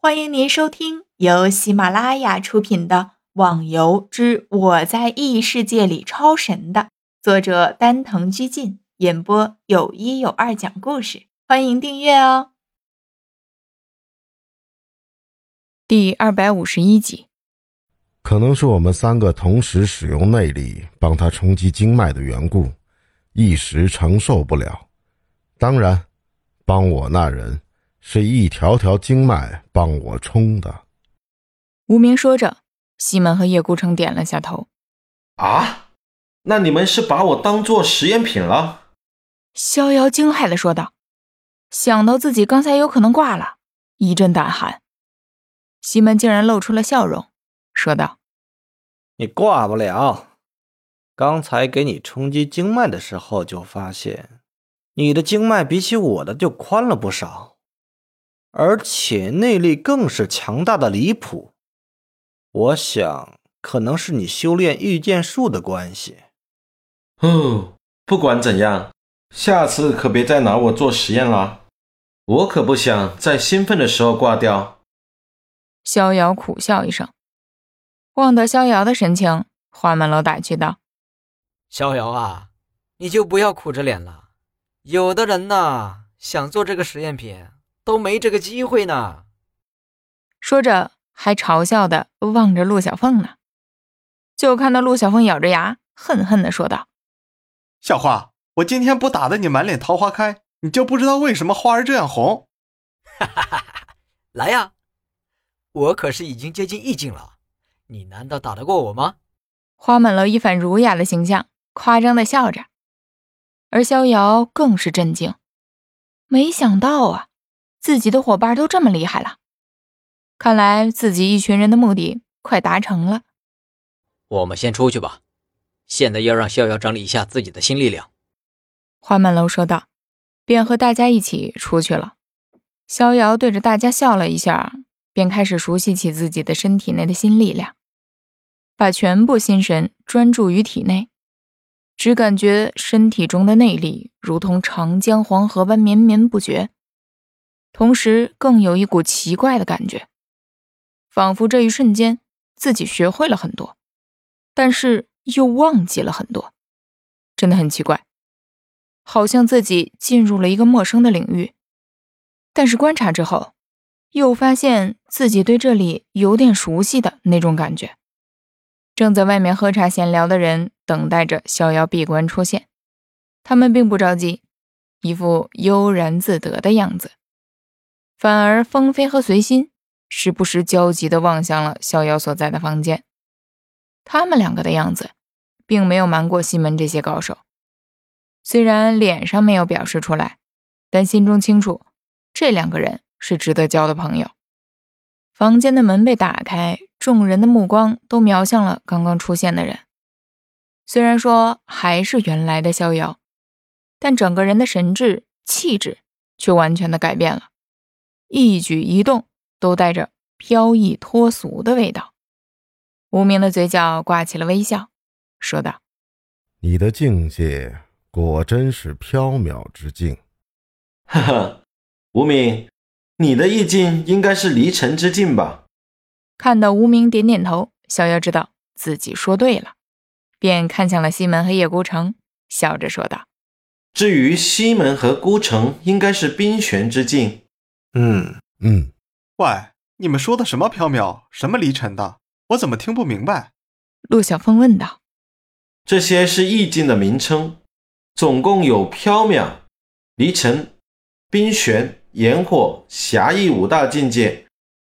欢迎您收听由喜马拉雅出品的《网游之我在异世界里超神》的作者丹藤居进演播，有一有二讲故事。欢迎订阅哦。第二百五十一集，可能是我们三个同时使用内力帮他冲击经脉的缘故，一时承受不了。当然，帮我那人。是一条条经脉帮我冲的。无名说着，西门和叶孤城点了下头。啊，那你们是把我当做实验品了？逍遥惊骇的说道。想到自己刚才有可能挂了，一阵胆寒。西门竟然露出了笑容，说道：“你挂不了。刚才给你冲击经脉的时候，就发现你的经脉比起我的就宽了不少。”而且内力更是强大的离谱，我想可能是你修炼御剑术的关系。哦，不管怎样，下次可别再拿我做实验了，我可不想在兴奋的时候挂掉。逍遥苦笑一声，望得逍遥的神情，花满楼打趣道：“逍遥啊，你就不要苦着脸了，有的人呐，想做这个实验品。”都没这个机会呢。说着，还嘲笑的望着陆小凤呢。就看到陆小凤咬着牙，恨恨的说道：“小花，我今天不打得你满脸桃花开，你就不知道为什么花儿这样红。”哈哈哈哈来呀，我可是已经接近意境了，你难道打得过我吗？花满楼一反儒雅的形象，夸张的笑着。而逍遥更是震惊，没想到啊。自己的伙伴都这么厉害了，看来自己一群人的目的快达成了。我们先出去吧，现在要让逍遥整理一下自己的新力量。花满楼说道，便和大家一起出去了。逍遥对着大家笑了一下，便开始熟悉起自己的身体内的新力量，把全部心神专注于体内，只感觉身体中的内力如同长江黄河般绵绵不绝。同时，更有一股奇怪的感觉，仿佛这一瞬间自己学会了很多，但是又忘记了很多，真的很奇怪，好像自己进入了一个陌生的领域。但是观察之后，又发现自己对这里有点熟悉的那种感觉。正在外面喝茶闲聊的人等待着逍遥闭关出现，他们并不着急，一副悠然自得的样子。反而，风飞和随心时不时焦急地望向了逍遥所在的房间。他们两个的样子，并没有瞒过西门这些高手。虽然脸上没有表示出来，但心中清楚，这两个人是值得交的朋友。房间的门被打开，众人的目光都瞄向了刚刚出现的人。虽然说还是原来的逍遥，但整个人的神智、气质却完全的改变了。一举一动都带着飘逸脱俗的味道。无名的嘴角挂起了微笑，说道：“你的境界果真是缥缈之境。”哈哈，无名，你的意境应该是离尘之境吧？看到无名点点头，逍遥知道自己说对了，便看向了西门和叶孤城，笑着说道：“至于西门和孤城，应该是冰玄之境。”嗯嗯，喂，你们说的什么缥缈，什么离尘的，我怎么听不明白？陆小凤问道。这些是意境的名称，总共有缥缈、离尘、冰玄、炎火、侠义五大境界。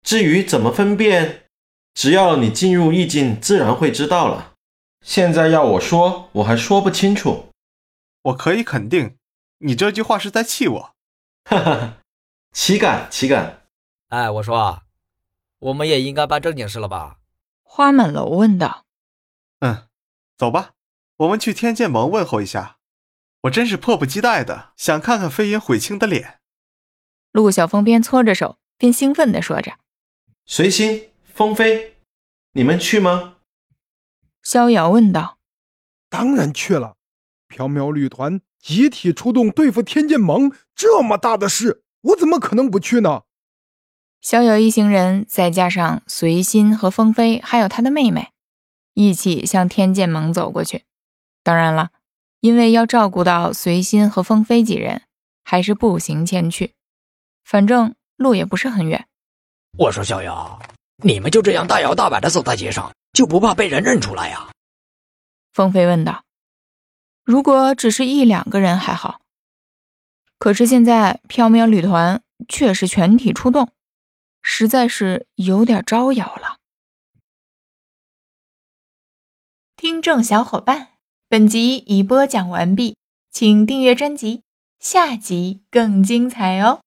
至于怎么分辨，只要你进入意境，自然会知道了。现在要我说，我还说不清楚。我可以肯定，你这句话是在气我。哈哈。岂敢岂敢！哎，我说，我们也应该办正经事了吧？花满楼问道。嗯，走吧，我们去天剑盟问候一下。我真是迫不及待的想看看飞云悔青的脸。陆小凤边搓着手边兴奋的说着：“随心，风飞，你们去吗？”逍遥问道。当然去了。缥缈旅团集体出动对付天剑盟，这么大的事。我怎么可能不去呢？逍遥一行人再加上随心和风飞，还有他的妹妹，一起向天剑盟走过去。当然了，因为要照顾到随心和风飞几人，还是步行前去。反正路也不是很远。我说逍遥，你们就这样大摇大摆的走在街上，就不怕被人认出来呀？风飞问道。如果只是一两个人还好，可是现在缥缈旅团却是全体出动。实在是有点招摇了。听众小伙伴，本集已播讲完毕，请订阅专辑，下集更精彩哦。